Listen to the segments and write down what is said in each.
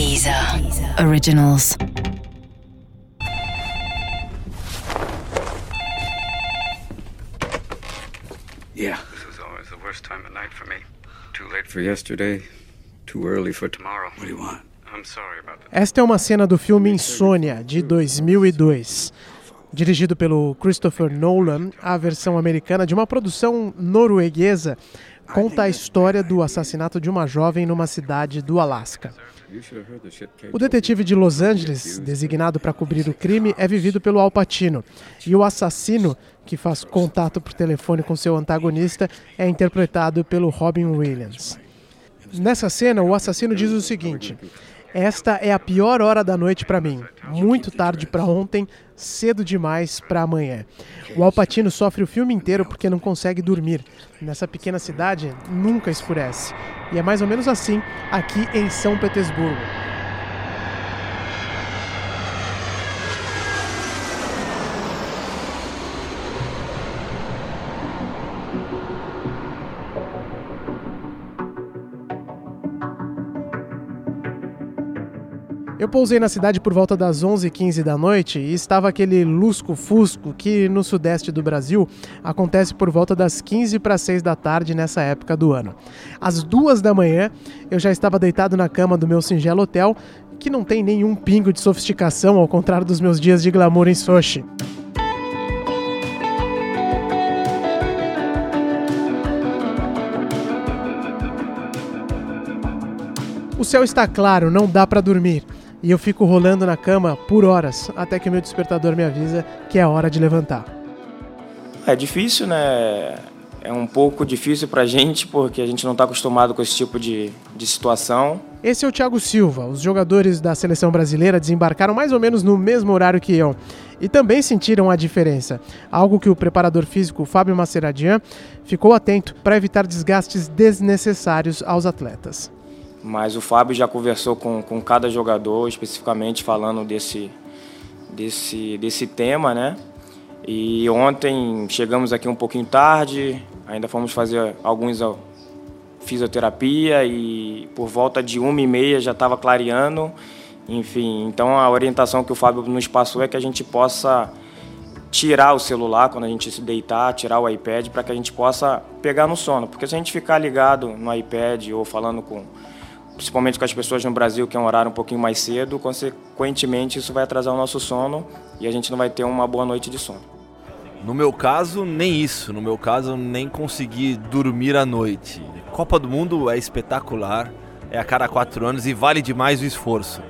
Deezer Originals. Yeah. This is always the worst time of night for me. Too late for yesterday, too early for tomorrow. What do you want? I'm sorry about that. Esta é uma cena do filme Insônia, de 2002. Dirigido pelo Christopher Nolan, a versão americana de uma produção norueguesa conta a história do assassinato de uma jovem numa cidade do Alasca. O detetive de Los Angeles, designado para cobrir o crime, é vivido pelo Al Pacino. E o assassino, que faz contato por telefone com seu antagonista, é interpretado pelo Robin Williams. Nessa cena, o assassino diz o seguinte: Esta é a pior hora da noite para mim. Muito tarde para ontem, cedo demais para amanhã. O Al Pacino sofre o filme inteiro porque não consegue dormir. Nessa pequena cidade, nunca escurece. E é mais ou menos assim aqui em São Petersburgo. Pousei na cidade por volta das 11h15 da noite e estava aquele lusco-fusco que no sudeste do Brasil acontece por volta das 15 para 6 da tarde nessa época do ano. Às duas da manhã, eu já estava deitado na cama do meu singelo hotel, que não tem nenhum pingo de sofisticação, ao contrário dos meus dias de glamour em Sochi. O céu está claro, não dá para dormir. E eu fico rolando na cama por horas, até que o meu despertador me avisa que é hora de levantar. É difícil, né? É um pouco difícil pra gente, porque a gente não tá acostumado com esse tipo de, de situação. Esse é o Thiago Silva. Os jogadores da seleção brasileira desembarcaram mais ou menos no mesmo horário que eu. E também sentiram a diferença. Algo que o preparador físico Fábio Maceradian ficou atento para evitar desgastes desnecessários aos atletas. Mas o Fábio já conversou com, com cada jogador, especificamente falando desse, desse, desse tema, né? E ontem chegamos aqui um pouquinho tarde, ainda fomos fazer alguns fisioterapia e por volta de uma e meia já estava clareando. Enfim, então a orientação que o Fábio nos passou é que a gente possa tirar o celular quando a gente se deitar, tirar o iPad para que a gente possa pegar no sono, porque se a gente ficar ligado no iPad ou falando com principalmente com as pessoas no Brasil, que é um horário um pouquinho mais cedo, consequentemente isso vai atrasar o nosso sono e a gente não vai ter uma boa noite de sono. No meu caso, nem isso. No meu caso, nem consegui dormir à noite. Copa do Mundo é espetacular, é a cada quatro anos e vale demais o esforço.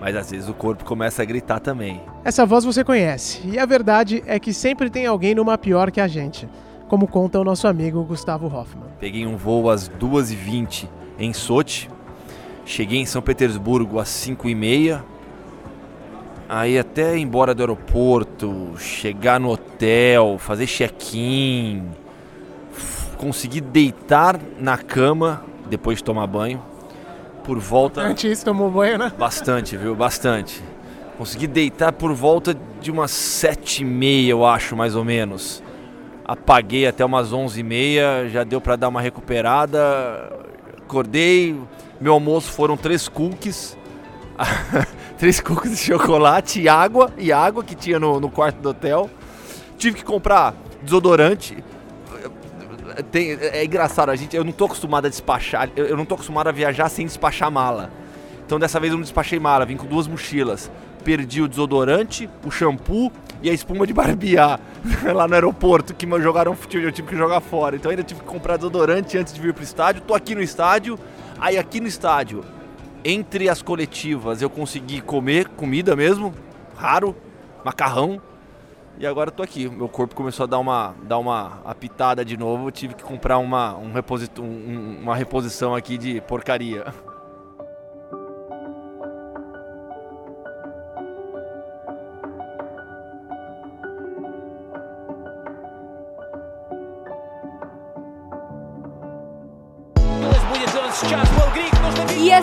Mas às vezes o corpo começa a gritar também. Essa voz você conhece, e a verdade é que sempre tem alguém numa pior que a gente, como conta o nosso amigo Gustavo Hoffman. Peguei um voo às 2h20 em Sochi, cheguei em São Petersburgo às 5h30, aí até ir embora do aeroporto, chegar no hotel, fazer check-in, conseguir deitar na cama depois de tomar banho, por volta... Antes tomou banho, né? Bastante, viu? Bastante. Consegui deitar por volta de umas sete e meia, eu acho, mais ou menos. Apaguei até umas onze e meia, já deu pra dar uma recuperada. Acordei, meu almoço foram três cookies. três cookies de chocolate e água, e água que tinha no, no quarto do hotel. Tive que comprar desodorante. Tem- é engraçado, a gente, eu não tô acostumado a despachar, eu, eu não tô acostumado a viajar sem despachar mala. Então dessa vez eu não despachei mala, vim com duas mochilas. Perdi o desodorante, o shampoo e a espuma de barbear lá no aeroporto, que me jogaram futebol, eu tive que jogar fora. Então ainda tive que comprar desodorante antes de vir pro estádio. Tô aqui no estádio, aí aqui no estádio, entre as coletivas, eu consegui comer comida mesmo, raro, macarrão. E agora eu tô aqui. Meu corpo começou a dar uma, dar uma apitada de novo. Eu tive que comprar uma, um reposi- um- uma reposição aqui de porcaria.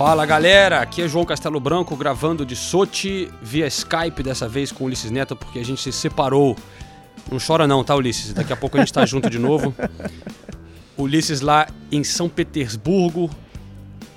Fala galera, aqui é João Castelo Branco gravando de Sochi via Skype dessa vez com Ulisses Neto porque a gente se separou. Não chora não, tá Ulisses? Daqui a pouco a gente tá junto de novo. Ulisses lá em São Petersburgo.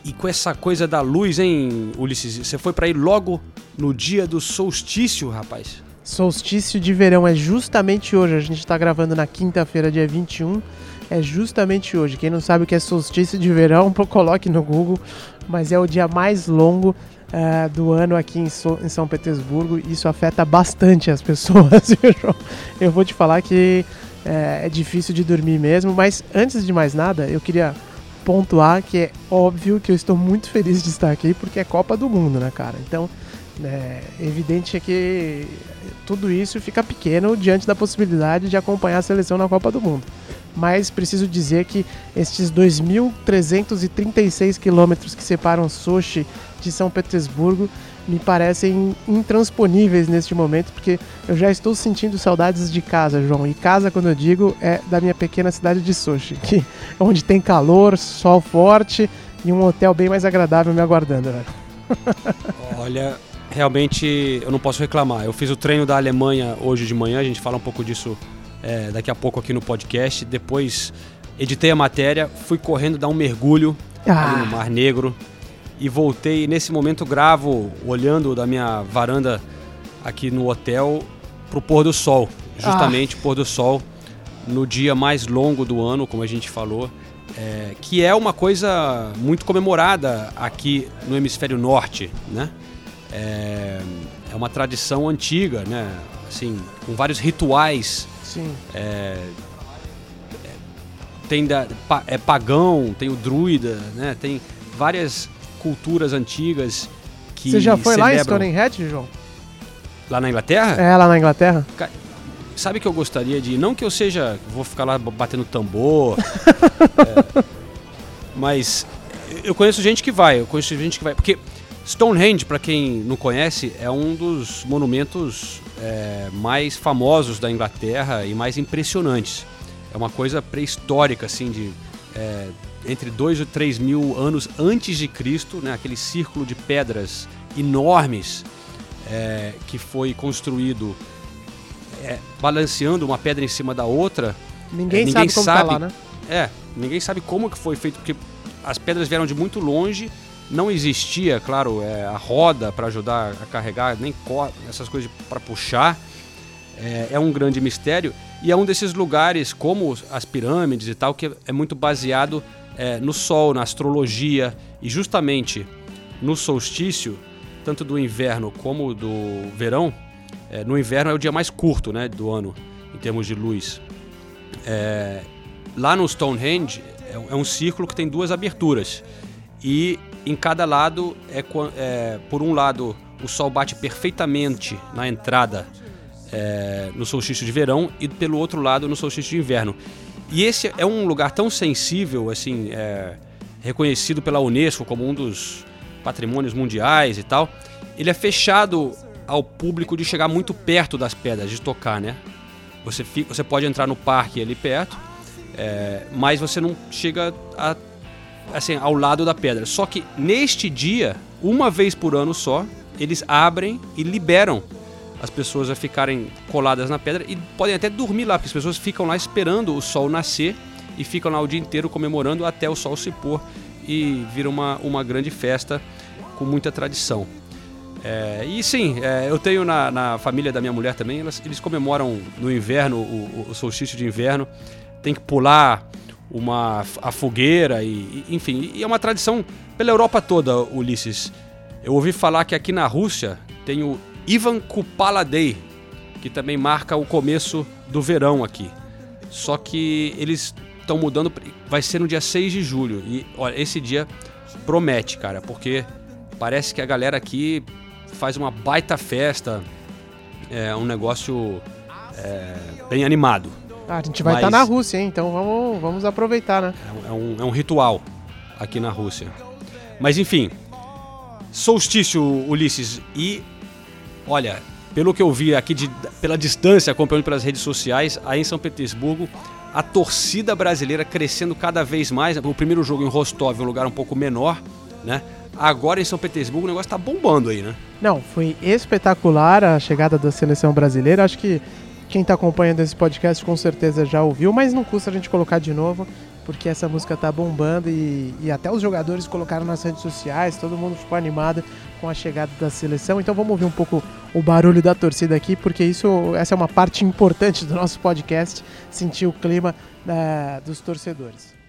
E com essa coisa da luz, hein, Ulisses? Você foi para ir logo no dia do solstício, rapaz? Solstício de verão é justamente hoje. A gente está gravando na quinta-feira, dia 21. É justamente hoje. Quem não sabe o que é solstício de verão, coloque no Google. Mas é o dia mais longo uh, do ano aqui em, so em, São Petersburgo. Isso afeta bastante as pessoas. eu vou te falar que é, é difícil de dormir mesmo. Mas antes de mais nada, eu queria pontuar que é óbvio que eu estou muito feliz de estar aqui porque é Copa do Mundo, né, cara? Então, é evidente é que tudo isso fica pequeno diante da possibilidade de acompanhar a seleção na Copa do Mundo. Mas preciso dizer que estes 2.336 quilômetros que separam Sochi de São Petersburgo me parecem intransponíveis neste momento, porque eu já estou sentindo saudades de casa, João. E casa, quando eu digo, é da minha pequena cidade de Sochi, que onde tem calor, sol forte e um hotel bem mais agradável me aguardando, né? Olha, realmente eu não posso reclamar. Eu fiz o treino da Alemanha hoje de manhã, a gente fala um pouco disso é, daqui a pouco aqui no podcast. Depois editei a matéria, fui correndo dar um mergulho ah. no Mar Negro e voltei. Nesse momento gravo olhando da minha varanda aqui no hotel pro pôr do sol, justamente ah. pôr do sol no dia mais longo do ano, como a gente falou, é, que é uma coisa muito comemorada aqui no hemisfério norte, né? É, é uma tradição antiga, né? Assim, com vários rituais. Sim. É, é tem da, é pagão, tem o druida, né? Tem várias culturas antigas que Você já foi celebram... lá em Stonehenge, João? Lá na Inglaterra? É, lá na Inglaterra. Sabe que eu gostaria de. Não que eu seja. Vou ficar lá batendo tambor. é, mas eu conheço gente que vai. Eu conheço gente que vai. Porque Stonehenge, para quem não conhece, é um dos monumentos é, mais famosos da Inglaterra e mais impressionantes. É uma coisa pré-histórica, assim, de é, entre 2 e 3 mil anos antes de Cristo, né, aquele círculo de pedras enormes é, que foi construído é, balanceando uma pedra em cima da outra. Ninguém, é, ninguém sabe como sabe, tá lá, né? É, ninguém sabe como que foi feito, porque as pedras vieram de muito longe, não existia, claro, é, a roda para ajudar a carregar, nem essas coisas para puxar. É, é, um grande mistério e é um desses lugares, como as pirâmides e tal, que é muito baseado é, no Sol, na astrologia e justamente no solstício, tanto do inverno como do verão, é, no inverno é o dia mais curto né, do ano, em termos de luz. É, lá no Stonehenge é, é, um círculo que tem duas aberturas. E em cada lado, é, é por um lado, o sol bate perfeitamente na entrada é, no solstício de verão e pelo outro lado no solstício de inverno. E esse é um lugar tão sensível, assim, é, reconhecido pela Unesco como um dos patrimônios mundiais e tal. Ele é fechado ao público de chegar muito perto das pedras, de tocar, né? Você, fica, você pode entrar no parque ali perto, é, mas você não chega a, assim, ao lado da pedra. Só que neste dia, uma vez por ano só, eles abrem e liberam as pessoas a ficarem coladas na pedra e podem até dormir lá, porque as pessoas ficam lá esperando o sol nascer e ficam lá o dia inteiro comemorando até o sol se pôr e vira uma, uma grande festa com muita tradição. É, e sim, é, eu tenho na, na, família da minha mulher também, elas, eles comemoram no inverno, o, o, solstício de inverno, tem que pular uma, a fogueira, e, e, enfim, e é uma tradição pela Europa toda, Ulisses. Eu ouvi falar que aqui na Rússia tem o Ivan Kupala Day, que também marca o começo do verão aqui. Só que eles estão mudando, vai ser no dia 6 de julho. E olha, esse dia promete, cara, porque parece que a galera aqui faz uma baita festa, é um negócio é, bem animado. Ah, a gente vai estar tá na Rússia, hein? então vamos, vamos aproveitar, né? É um, é um ritual aqui na Rússia. Mas enfim, solstício, Ulisses, e olha, pelo que eu vi aqui de, pela distância, acompanhando pelas redes sociais, aí em São Petersburgo, a torcida brasileira crescendo cada vez mais. O primeiro jogo em Rostov, um lugar um pouco menor, né? Agora em São Petersburgo o negócio tá bombando aí, né? Não, foi espetacular a chegada da seleção brasileira. Acho que quem está acompanhando esse podcast com certeza já ouviu, mas não custa a gente colocar de novo, porque essa música tá bombando e, e até os jogadores colocaram nas redes sociais, todo mundo ficou animado com a chegada da seleção. Então vamos ouvir um pouco o barulho da torcida aqui, porque isso, essa é uma parte importante do nosso podcast, sentir o clima eh, dos torcedores.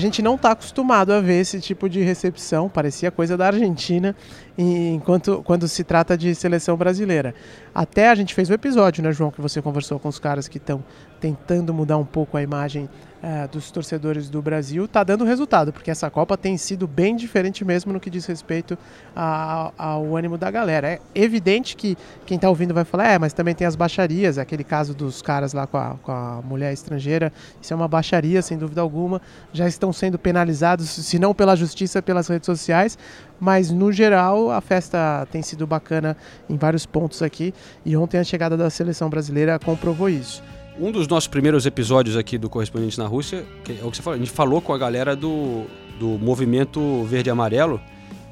Gente não está acostumado a ver esse tipo de recepção, parecia coisa da Argentina, enquanto quando se trata de seleção brasileira. Até a gente fez o episódio, né, João, que você conversou com os caras que estão tentando mudar um pouco a imagem uh, dos torcedores do Brasil, tá dando resultado, porque essa Copa tem sido bem diferente mesmo no que diz respeito a, a, ao ânimo da galera. É evidente que quem está ouvindo vai falar, é, mas também tem as baixarias, aquele caso dos caras lá com a, com a mulher estrangeira, isso é uma baixaria, sem dúvida alguma, já estão sendo penalizados, se não pela justiça, pelas redes sociais, mas no geral a festa tem sido bacana em vários pontos aqui e ontem a chegada da seleção brasileira comprovou isso. Um dos nossos primeiros episódios aqui do Correspondente na Rússia, é o que você falou, a gente falou com a galera do, do movimento verde e amarelo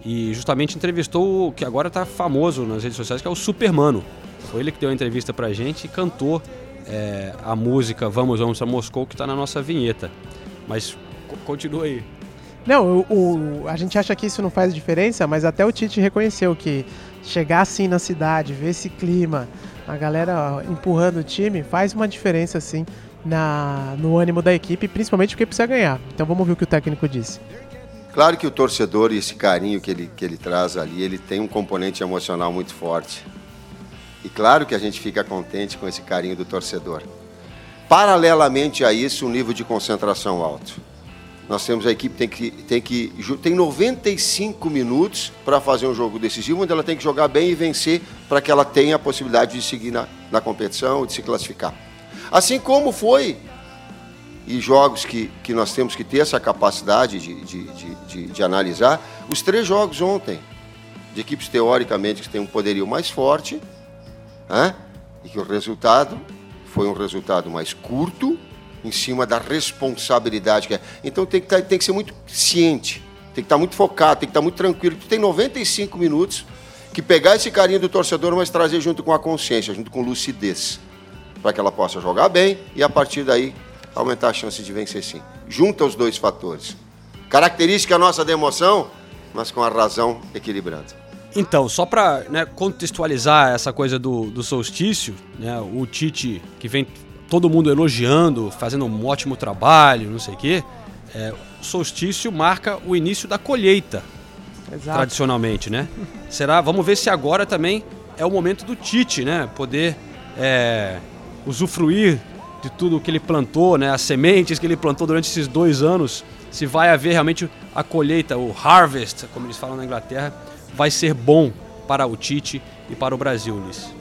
e justamente entrevistou o que agora está famoso nas redes sociais, que é o Supermano. Foi ele que deu a entrevista pra gente e cantou é, a música Vamos, Vamos a Moscou, que está na nossa vinheta. Mas continua aí. Não, o, o, a gente acha que isso não faz diferença, mas até o Tite reconheceu que chegar assim na cidade, ver esse clima, a galera empurrando o time, faz uma diferença assim na, no ânimo da equipe, principalmente porque precisa ganhar. Então vamos ver o que o técnico disse. Claro que o torcedor e esse carinho que ele, que ele traz ali, ele tem um componente emocional muito forte. E claro que a gente fica contente com esse carinho do torcedor. Paralelamente a isso, um nível de concentração alto. Nós temos a equipe tem que tem que tem 95 minutos para fazer um jogo decisivo, onde ela tem que jogar bem e vencer para que ela tenha a possibilidade de seguir na, na competição, de se classificar. Assim como foi e jogos que, que nós temos que ter essa capacidade de, de, de, de, de analisar, os três jogos ontem, de equipes teoricamente que têm um poderio mais forte, né? e que o resultado foi um resultado mais curto, em cima da responsabilidade que é. Então tem que, tá, tem que ser muito ciente, tem que estar tá muito focado, tem que estar tá muito tranquilo. Tu tem 95 minutos que pegar esse carinho do torcedor, mas trazer junto com a consciência, junto com lucidez, para que ela possa jogar bem e a partir daí aumentar a chance de vencer sim. Junta os dois fatores. Característica nossa da emoção, mas com a razão equilibrando. Então, só para né, contextualizar essa coisa do, do solstício, né, o Tite que vem todo mundo elogiando, fazendo um ótimo trabalho, não sei o quê. É, o solstício marca o início da colheita, Exato. tradicionalmente, né? Será? Vamos ver se agora também é o momento do Tite, né? Poder é, usufruir de tudo que ele plantou, né? As sementes que ele plantou durante esses dois anos. Se vai haver realmente a colheita, o harvest, como eles falam na Inglaterra, vai ser bom para o Tite e para o Brasil, Ulisses.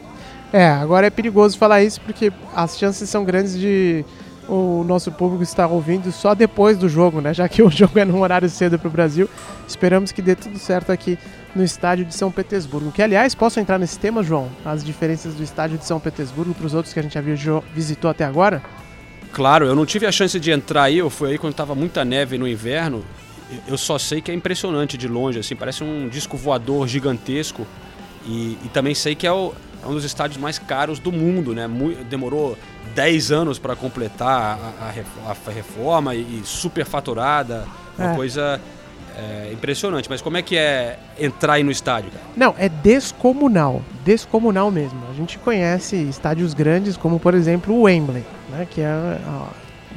É, agora é perigoso falar isso porque as chances são grandes de o nosso público estar ouvindo só depois do jogo, né? Já que o jogo é num horário cedo para o Brasil. Esperamos que dê tudo certo aqui no estádio de São Petersburgo. Que, aliás, posso entrar nesse tema, João? As diferenças do estádio de São Petersburgo para os outros que a gente já visitou até agora? Claro, eu não tive a chance de entrar aí, eu fui aí quando estava muita neve no inverno. Eu só sei que é impressionante de longe, assim, parece um disco voador gigantesco. E, e também sei que é o, é um dos estádios mais caros do mundo, né? Demorou 10 anos para completar a, a, a reforma e, e super faturada, uma é. coisa é, impressionante. Mas como é que é entrar aí no estádio, cara? Não, é descomunal, descomunal mesmo. A gente conhece estádios grandes, como por exemplo o Wembley, né? Que é ó,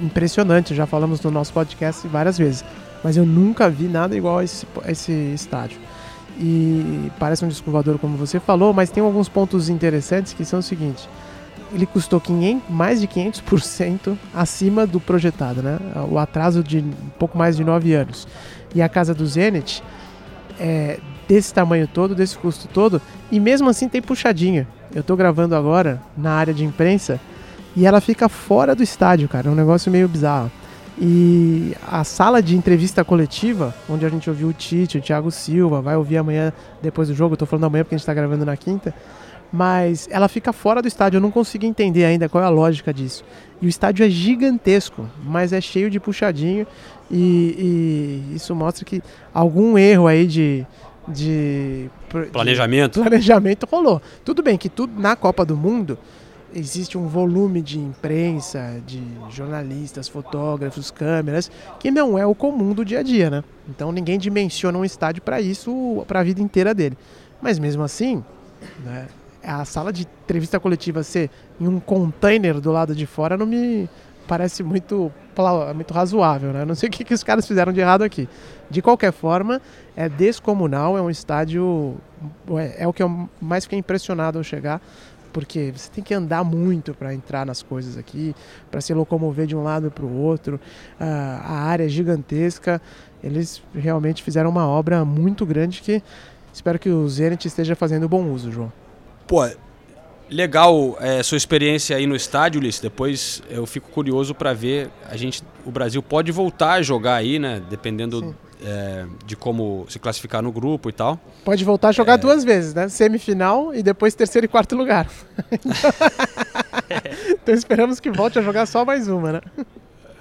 impressionante. Já falamos no nosso podcast várias vezes, mas eu nunca vi nada igual a esse, a esse estádio e parece um disco voador como você falou, mas tem alguns pontos interessantes que são o seguinte: ele custou 500, mais de 500% acima do projetado, né? O atraso de um pouco mais de 9 anos. E a casa do Zenit é, desse tamanho todo, desse custo todo, e mesmo assim tem puxadinha. Eu tô gravando agora na área de imprensa e ela fica fora do estádio, cara. É um negócio meio bizarro. E a sala de entrevista coletiva, onde a gente ouviu o Tite, o Thiago Silva, vai ouvir amanhã depois do jogo, eu tô falando amanhã porque a gente tá gravando na quinta, mas ela fica fora do estádio, eu não consigo entender ainda qual é a lógica disso. E o estádio é gigantesco, mas é cheio de puxadinho e, e isso mostra que algum erro aí de, de planejamento. De planejamento rolou. Tudo bem que tudo na Copa do Mundo existe um volume de imprensa, de jornalistas, fotógrafos, câmeras, que não é o comum do dia a dia, né? Então ninguém dimensiona um estádio para isso, para a vida inteira dele. Mas mesmo assim, né, a sala de entrevista coletiva ser em um container do lado de fora não me parece muito, muito razoável, né? Não sei o que, que os caras fizeram de errado aqui. De qualquer forma, é descomunal, é um estádio. É, é o que eu mais fiquei impressionado ao chegar porque você tem que andar muito para entrar nas coisas aqui, para se locomover de um lado para o outro. Uh, a área é gigantesca. Eles realmente fizeram uma obra muito grande que espero que o Zenit esteja fazendo bom uso, João. Pô, legal é, sua experiência aí no estádio, Ulisses. Depois eu fico curioso para ver. A gente, o Brasil pode voltar a jogar aí, né? Dependendo. Sim é, de como se classificar no grupo e tal. Pode voltar a jogar é... duas vezes, né? Semifinal e depois terceiro e quarto lugar. então esperamos que volte a jogar só mais uma, né?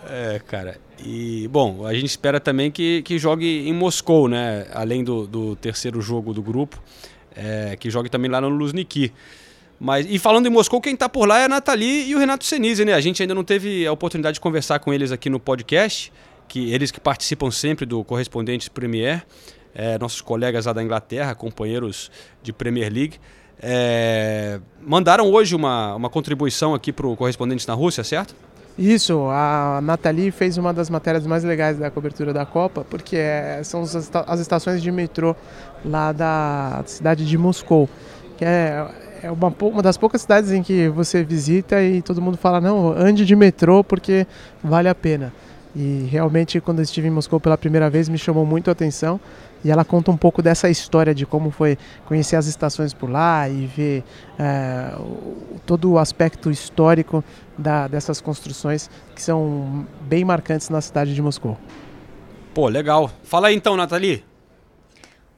É, cara. E, bom, a gente espera também que, que jogue em Moscou, né? Além do, do terceiro jogo do grupo, é, que jogue também lá no Luzniki. Mas, e falando em Moscou, quem tá por lá é a Nathalie e o Renato Senise, né? A gente ainda não teve a oportunidade de conversar com eles aqui no podcast que eles que participam sempre do Correspondentes Premier, é, nossos colegas lá da Inglaterra, companheiros de Premier League, é, mandaram hoje uma, uma contribuição aqui para o Correspondentes na Rússia, certo? Isso, a Nathalie fez uma das matérias mais legais da cobertura da Copa, porque é, são as estações de metrô lá da cidade de Moscou, que é, é uma, uma das poucas cidades em que você visita e todo mundo fala, não, ande de metrô porque vale a pena. E realmente, quando eu estive em Moscou pela primeira vez, me chamou muito a atenção. E ela conta um pouco dessa história de como foi conhecer as estações por lá e ver é, todo o aspecto histórico da, dessas construções que são bem marcantes na cidade de Moscou. Pô, legal. Fala aí então, Nathalie.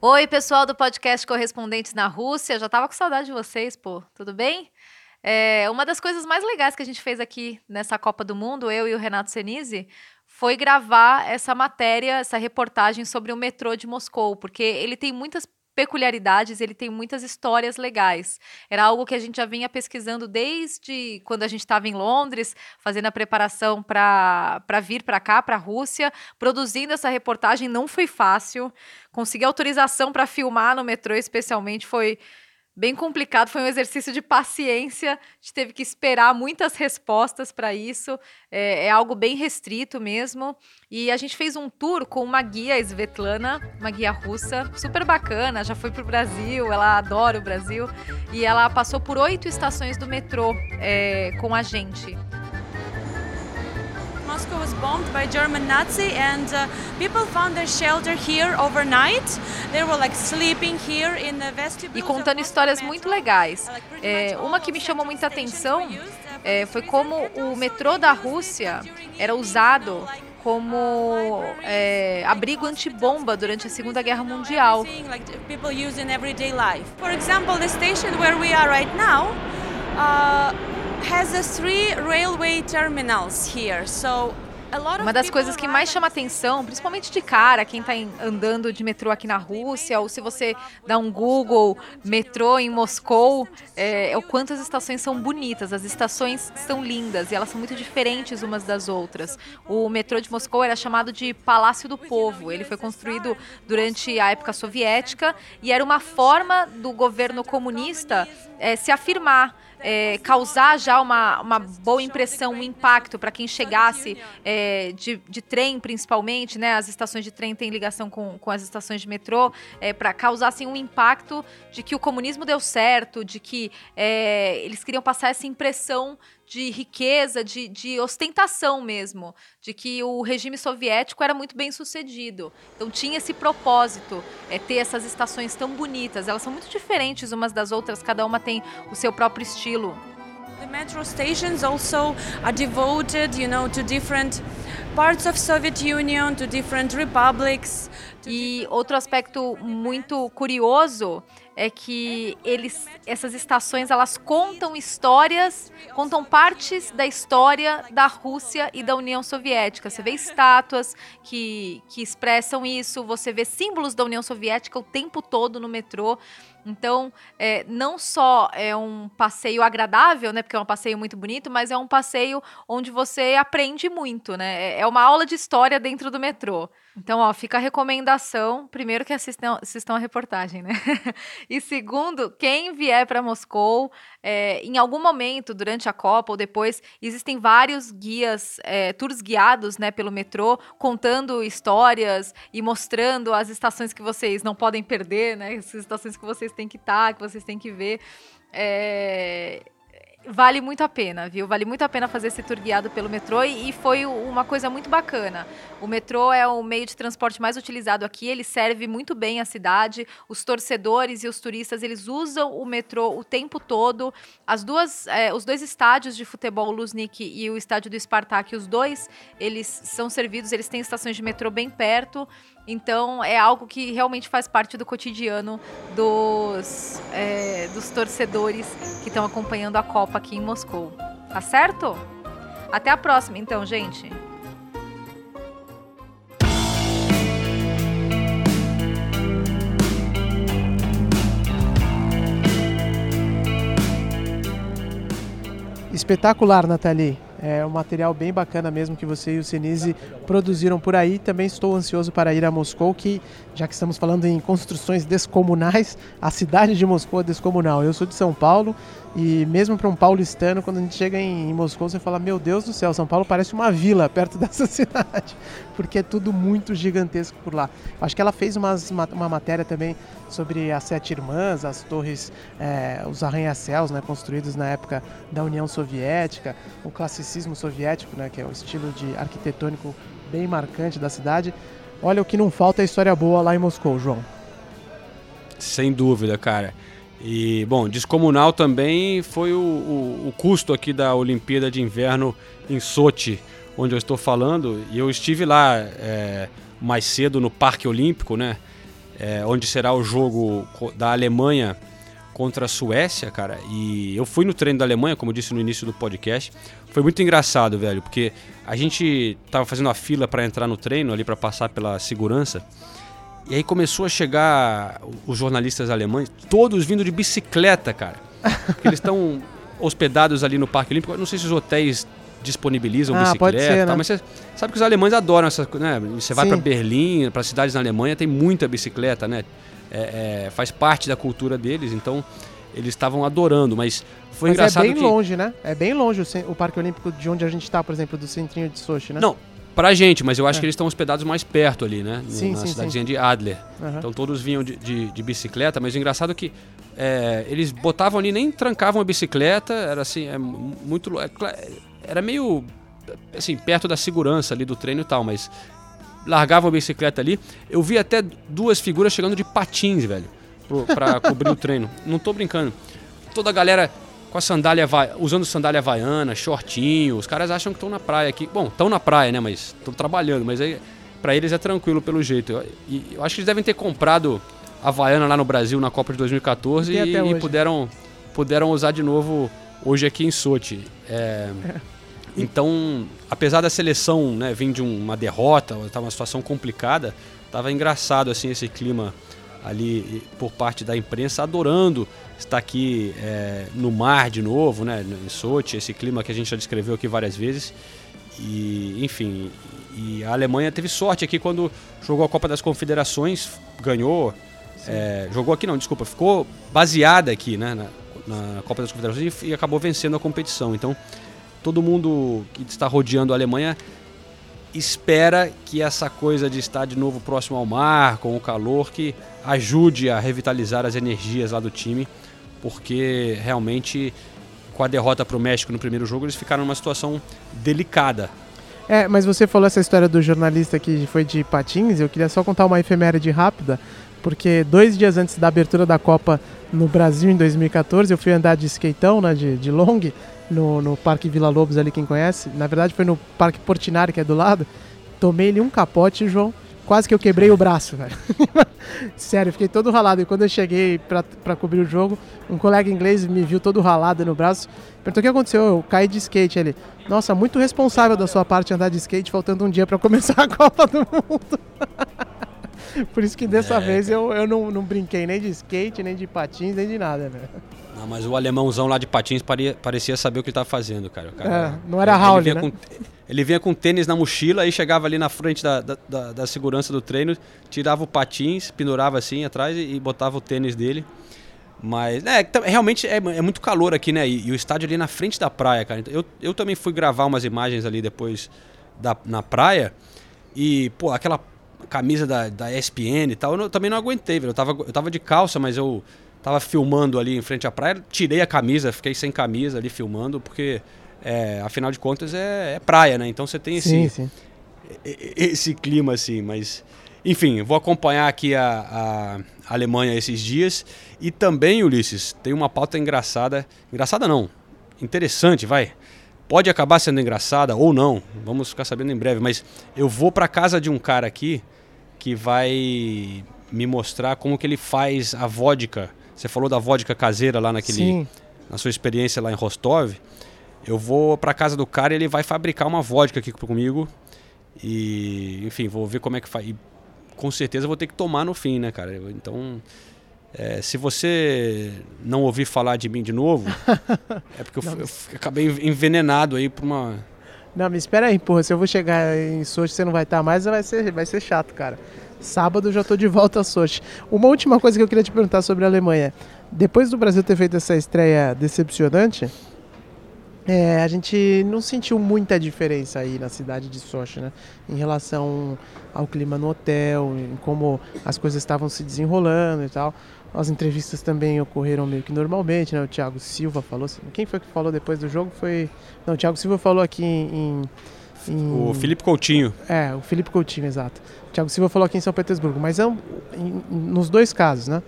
Oi, pessoal do podcast Correspondentes na Rússia. Já tava com saudade de vocês, pô. Tudo bem? É, uma das coisas mais legais que a gente fez aqui nessa Copa do Mundo, eu e o Renato Senise, foi gravar essa matéria, essa reportagem sobre o metrô de Moscou, porque ele tem muitas peculiaridades, ele tem muitas histórias legais. Era algo que a gente já vinha pesquisando desde quando a gente estava em Londres, fazendo a preparação para vir para cá, para a Rússia, produzindo essa reportagem não foi fácil. Conseguir autorização para filmar no metrô, especialmente, foi bem complicado, foi um exercício de paciência, a gente teve que esperar muitas respostas para isso, é, é, algo bem restrito mesmo. E a gente fez um tour com uma guia Svetlana, uma guia russa, super bacana, já foi para o Brasil, ela adora o Brasil, e ela passou por oito estações do metrô é, com a gente. Moscow was bombed by German Nazi and uh, people found their shelter here overnight. They were like sleeping here in the vestibule. E contando histórias muito legais. É, uma que me chamou muita atenção é, foi como o metrô da Rússia era usado como é, abrigo antibomba durante a Segunda Guerra Mundial. For example, the station where we are right now. Uh, has a three railway terminals here. So uma das coisas que mais chama atenção, principalmente de cara, quem está andando de metrô aqui na Rússia, ou se você dá um Google metrô em Moscou, é, é, o quanto as estações são bonitas. As estações são lindas e elas são muito diferentes umas das outras. O metrô de Moscou era chamado de Palácio do Povo. Ele foi construído durante a época soviética e era uma forma do governo comunista é, se afirmar é, causar já uma, uma boa impressão, um impacto para quem chegasse é, de, de trem, principalmente, né? As estações de trem têm ligação com, com as estações de metrô, é, para causar assim, um impacto de que o comunismo deu certo, de que é, eles queriam passar essa impressão de riqueza, de, de ostentação mesmo, de que o regime soviético era muito bem sucedido. Então tinha esse propósito, é ter essas estações tão bonitas. Elas são muito diferentes umas das outras, cada uma tem o seu próprio estilo. The metro stations also are devoted, you know, to different parts of Soviet Union, to different republics. E outro aspecto muito curioso é que eles, essas estações, elas contam histórias, contam partes da história da Rússia e da União Soviética. Você vê estátuas que, que expressam isso, você vê símbolos da União Soviética o tempo todo no metrô. Então, é, não só é um passeio agradável, né? Porque é um passeio muito bonito, mas é um passeio onde você aprende muito, né? É, é uma aula de história dentro do metrô. Então, ó, fica a recomendação. Primeiro que assistam, assistam a reportagem, né? e segundo, quem vier para Moscou, é, em algum momento durante a Copa ou depois, existem vários guias, é, tours guiados, né, pelo metrô, contando histórias e mostrando as estações que vocês não podem perder, né? As estações que vocês têm que estar, que vocês têm que ver. É, vale muito a pena, viu? Vale muito a pena fazer esse tour guiado pelo metrô e, e, foi uma coisa muito bacana. O metrô é o meio de transporte mais utilizado aqui, ele serve muito bem a cidade. Os torcedores e os turistas, eles usam o metrô o tempo todo. As duas, é, os dois estádios de futebol, o Luznik e o estádio do Spartak, os dois, eles são servidos, eles têm estações de metrô bem perto. Então é algo que realmente faz parte do cotidiano dos, é, dos torcedores que estão acompanhando a Copa aqui em Moscou. Tá certo? Até a próxima, então, gente. Espetacular, Nathalie. É um material bem bacana mesmo que você e o Senise produziram por aí. Também estou ansioso para ir a Moscou, que já que estamos falando em construções descomunais, a cidade de Moscou é descomunal. Eu sou de São Paulo e mesmo para um paulistano, quando a gente chega em, Moscou, você fala: Meu Deus do céu, São Paulo parece uma vila perto dessa cidade, porque é tudo muito gigantesco por lá. Acho que ela fez umas, uma, uma matéria também sobre as Sete Irmãs, as torres, é, os arranha-céus né, construídos na época da União Soviética, o classicismo soviético, né, que é o estilo de arquitetônico bem marcante da cidade. Olha, o que não falta é história boa lá em Moscou, João. Sem dúvida, cara. E, bom, descomunal também foi o, o, o, custo aqui da Olimpíada de Inverno em Sochi, onde eu estou falando. E eu estive lá é, mais cedo no Parque Olímpico, né? É, onde será o jogo da Alemanha contra a Suécia, cara. E eu fui no treino da Alemanha, como eu disse no início do podcast. Foi muito engraçado, velho, porque a gente tava fazendo a fila para entrar no treino ali para passar pela segurança. E aí começou a chegar os jornalistas alemães, todos vindo de bicicleta, cara. Porque eles estão hospedados ali no Parque Olímpico. Eu não sei se os hotéis disponibilizam ah, bicicleta, ser, né? mas você sabe que os alemães adoram essas coisas, né? Você vai para Berlim, para cidades na Alemanha, tem muita bicicleta, né? É, é, faz parte da cultura deles, então eles estavam adorando, mas foi mas é engraçado é bem que... longe, né? É bem longe o, o Parque Olímpico de onde a gente está, por exemplo, do centrinho de Sochi, né? Não, Pra gente, mas eu acho é. que eles estão hospedados mais perto ali, né? Sim, na sim, cidadezinha sim. de Adler. Uhum. Então todos vinham de, de, de, bicicleta, mas o engraçado é que é, eles botavam ali, nem trancavam a bicicleta, era assim, é muito. É, era meio assim, perto da segurança ali do treino e tal, mas largavam a bicicleta ali. Eu vi até duas figuras chegando de patins, velho, pra cobrir o treino. Não tô brincando. Toda a galera com a sandália, usando sandália havaiana, shortinho. Os caras acham que estão na praia aqui. Bom, estão na praia, né? Mas estão trabalhando. Mas aí, para eles é tranquilo pelo jeito. Eu, e, eu acho que eles devem ter comprado a havaiana lá no Brasil na Copa de 2014 e, e puderam, puderam usar de novo hoje aqui em Sochi. É, então, apesar da seleção né, vir de uma derrota, estava uma situação complicada, estava engraçado assim esse clima ali por parte da imprensa, adorando estar aqui é, no mar de novo, né, em Sochi, esse clima que a gente já descreveu aqui várias vezes. E, enfim, e a Alemanha teve sorte aqui quando jogou a Copa das Confederações, ganhou. É, jogou aqui não, desculpa, ficou baseada aqui né, na, na Copa das Confederações e, e acabou vencendo a competição. Então, todo mundo que está rodeando a Alemanha espera que essa coisa de estar de novo próximo ao mar, com o calor, que ajude a revitalizar as energias lá do time porque realmente com a derrota para o México no primeiro jogo, eles ficaram numa situação delicada. É, mas você falou essa história do jornalista que foi de patins, eu queria só contar uma efeméride rápida, porque dois dias antes da abertura da Copa no Brasil, em 2014, eu fui andar de skateão, né, de, de long, no, no Parque Vila Lobos ali, quem conhece. Na verdade foi no Parque Portinari, que é do lado. Tomei-lhe um capote, João, quase que eu quebrei o braço, velho. Sério, fiquei todo ralado. E quando eu cheguei pra cobrir o jogo, um colega inglês me viu todo ralado no braço. Perguntou o que aconteceu. Eu caí de skate ali. Nossa, muito responsável da sua parte andar de skate, faltando um dia pra começar a Copa do Mundo. Por isso que dessa É, vez eu, eu não, não brinquei nem de skate, nem de patins, nem de nada, velho. Não, mas o alemãozão lá de patins paria- parecia saber o que ele estava fazendo, cara. O cara É, não era Raul, né? com- ele vinha com tênis na mochila e chegava ali na frente da, da, da- da segurança do treino, tirava o patins, pendurava assim atrás e, e botava o tênis dele. Mas, é, realmente é, é muito calor aqui, né? E, e o estádio ali na frente da praia, cara. Então, Eu, eu também fui gravar umas imagens ali depois da, na praia. E, pô, aquela camisa da, da ESPN e tal, eu não- também não aguentei, velho. Eu tava, eu tava de calça, mas eu tava filmando ali em frente à praia, tirei a camisa, fiquei sem camisa ali filmando, porque, é, afinal de contas, é, é praia, né? Então você tem esse, Sim, sim. esse clima assim, mas enfim, vou acompanhar aqui a, a Alemanha esses dias e também, Ulisses, tem uma pauta engraçada, engraçada não, interessante, vai. Pode acabar sendo engraçada ou não, vamos ficar sabendo em breve, mas eu vou para casa de um cara aqui que vai me mostrar como que ele faz a vodka. Você falou da vodka caseira lá naquele Sim. na sua experiência lá em Rostov. Eu vou para casa do cara e ele vai fabricar uma vodka aqui comigo. E, enfim, vou ver como é que faz. E com certeza vou ter que tomar no fim, né, cara? Então, é, se você não ouvir falar de mim de novo, é porque eu, Não, eu f- acabei envenenado aí por uma. Não, mas espera aí, porra. Se eu vou chegar em Sochi você não vai estar mais, vai ser, vai ser chato, cara. Sábado eu já tô de volta a Sochi. Uma última coisa que eu queria te perguntar sobre a Alemanha. Depois do Brasil ter feito essa estreia decepcionante, é, a gente não sentiu muita diferença aí na cidade de Sochi, né? Em relação ao clima no hotel, em como as coisas estavam se desenrolando e tal. As entrevistas também ocorreram meio que normalmente, né? O Thiago Silva falou. Quem foi que falou depois do jogo? Foi. Não, o Thiago Silva falou aqui em. em- O Felipe Coutinho. É, o Felipe Coutinho, exato. O Thiago Silva falou aqui em São Petersburgo, mas é um- nos dois casos, né?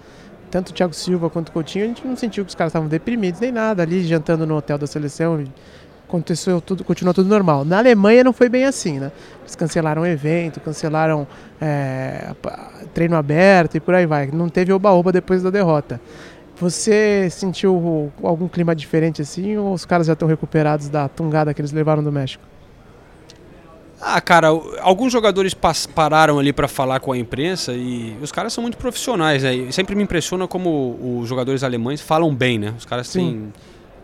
Tanto o Thiago Silva quanto o Coutinho, a gente não sentiu que os caras estavam deprimidos nem nada, ali jantando no hotel da seleção, aconteceu tudo, continuou tudo normal. Na Alemanha não foi bem assim, né? Eles cancelaram o evento, cancelaram é, treino aberto e por aí vai. Não teve oba-oba depois da derrota. Você sentiu algum clima diferente assim ou os caras já estão recuperados da tungada que eles levaram do México? Ah, cara, alguns jogadores pararam ali pra falar com a imprensa e os caras são muito profissionais, né? E sempre me impressiona como os jogadores alemães falam bem, né? Os caras Sim. têm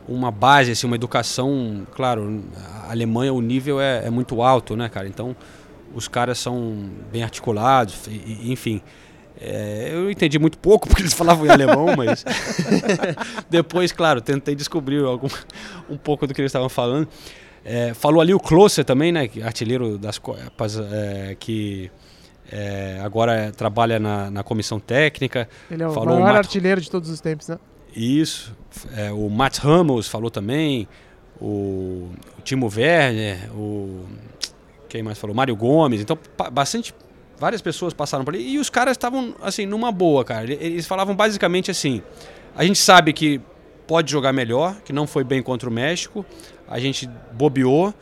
uma base, assim, uma educação, claro, a Alemanha o nível é, é muito alto, né, cara? Então os caras são bem articulados, e- enfim. É, eu entendi muito pouco porque eles falavam em alemão, mas depois, claro, tentei descobrir algum, um pouco do que eles estavam falando. É, falou ali o Klose também, né? que- Artilheiro das Copas, é, que é, agora é- trabalha na, na comissão técnica. Ele é o falou maior Matt- artilheiro de todos os tempos, né? Isso. É, o Matt Ramos falou também. O, o Timo Werner. O. Quem mais falou? Mário Gomes. Então, bastante. Várias pessoas passaram por ali. E os caras estavam, assim, numa boa, cara. Ele- Eles falavam basicamente assim: a gente sabe que pode jogar melhor, que não foi bem contra o México. A gente bobeou.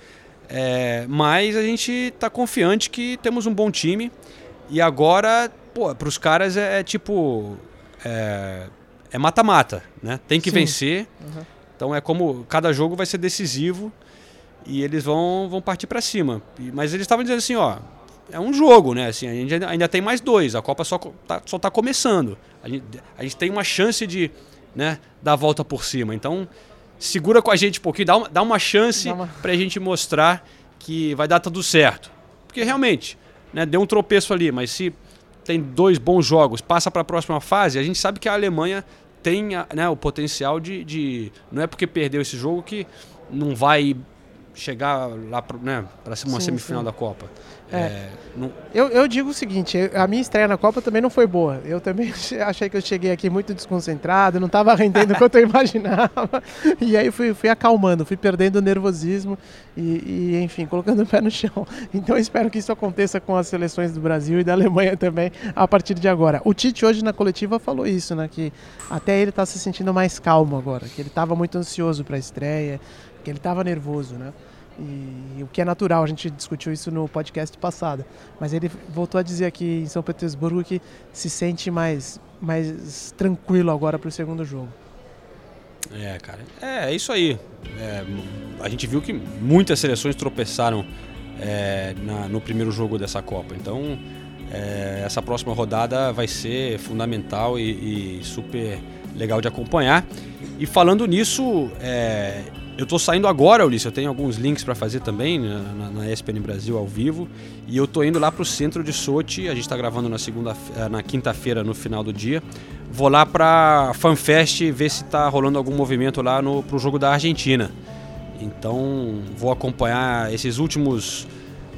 é, mas a gente tá confiante que temos um bom time. E agora, pô, pros caras é, é tipo. É é mata-mata, né? Tem que Sim. vencer. Uhum. Então é como cada jogo vai ser decisivo e eles vão, vão partir para cima. Mas eles estavam dizendo assim, ó, é um jogo, né? Assim, a gente ainda, ainda tem mais dois. A Copa só tá, só tá começando. A gente, a gente tem uma chance de, né, dar a volta por cima. Então segura com a gente um pouquinho, dá uma, dá uma chance Dá uma- pra gente mostrar que vai dar tudo certo. Porque realmente, né, deu um tropeço ali, mas se tem dois bons jogos, passa para a próxima fase, a gente sabe que a Alemanha tem né, o potencial de, de- Não é porque perdeu esse jogo que não vai chegar lá para né, uma Sim, semifinal sim. da Copa. É, não- Eu, eu digo o seguinte, a minha estreia na Copa também não foi boa. Eu também achei que eu cheguei aqui muito desconcentrado, não estava rendendo quanto eu imaginava. E aí fui, fui acalmando, fui perdendo o nervosismo e, e, enfim, colocando o pé no chão. Então espero que isso aconteça com as seleções do Brasil e da Alemanha também a partir de agora. O Tite hoje na coletiva falou isso, né? Que até ele está se sentindo mais calmo agora, que ele estava muito ansioso para a estreia, que ele estava nervoso, né? E o que é natural, a gente discutiu isso no podcast passado. Mas ele voltou a dizer aqui em São Petersburgo que se sente mais, mais tranquilo agora para o segundo jogo. É, cara. É, é isso aí. É, a gente viu que muitas seleções tropeçaram é, na- no primeiro jogo dessa Copa. Então, é, essa próxima rodada vai ser fundamental e, e super legal de acompanhar. E falando nisso, é, eu tô saindo agora, Ulisses. Eu tenho alguns links para fazer também na, na, na ESPN Brasil ao vivo. E eu tô indo lá pro centro de Sochi. A gente tá gravando na segunda, na quinta-feira no final do dia. Vou lá pra FanFest ver se tá rolando algum movimento lá no, pro jogo da Argentina. Então vou acompanhar esses últimos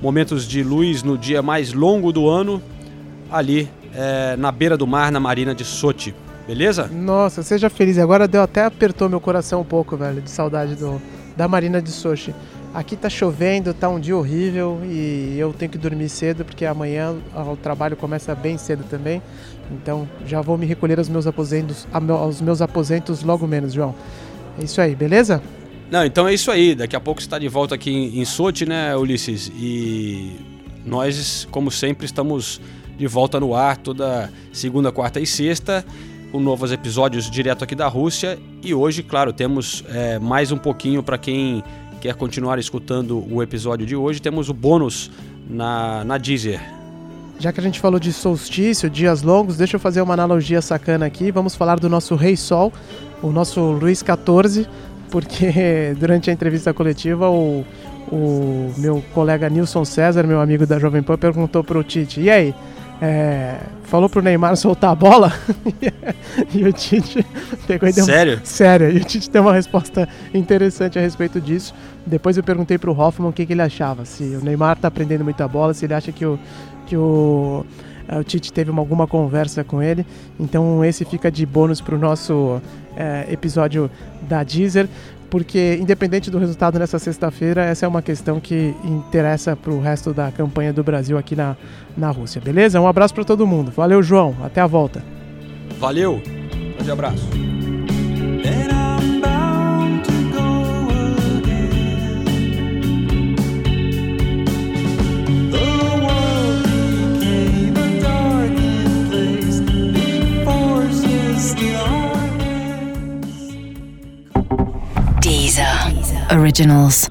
momentos de luz no dia mais longo do ano, ali é, na beira do mar, na Marina de Sochi. Beleza? Nossa, seja feliz. Agora deu até apertou meu coração um pouco, velho, de saudade do, da Marina de Sochi. Aqui tá chovendo, tá um dia horrível e eu tenho que dormir cedo porque amanhã o trabalho começa bem cedo também. Então já vou me recolher aos meus aposentos, aos meus aposentos logo menos, João. É isso aí, beleza? Não, então é isso aí. Daqui a pouco você está de volta aqui em, em Sochi, né, Ulisses? E nós, como sempre, estamos de volta no ar toda segunda, quarta e sexta, com novos episódios direto aqui da Rússia. E hoje, claro, temos é, mais um pouquinho para quem quer continuar escutando o episódio de hoje. Temos o bônus na, na Deezer. Já que a gente falou de solstício, dias longos, deixa eu fazer uma analogia sacana aqui. Vamos falar do nosso Rei Sol, o nosso Luiz XIV, porque durante a entrevista coletiva o, o meu colega Nilson César, meu amigo da Jovem Pan, perguntou pro Tite, e aí, é, falou pro Neymar soltar a bola? e o Tite pegou e deu Sério? Sério, e o Tite deu uma resposta interessante a respeito disso. Depois eu perguntei pro Hoffman o que, que ele achava, se o Neymar tá aprendendo muita bola, se ele acha que o, que o, eh, o Tite teve uma- alguma conversa com ele. Então esse fica de bônus pro nosso eh, episódio da Deezer. Porque, independente do resultado nessa sexta-feira, essa é uma questão que interessa pro resto da campanha do Brasil aqui na, na Rússia, beleza? Um abraço para todo mundo. Valeu, João. Até a volta. Valeu! Grande abraço. Deezer. Originals.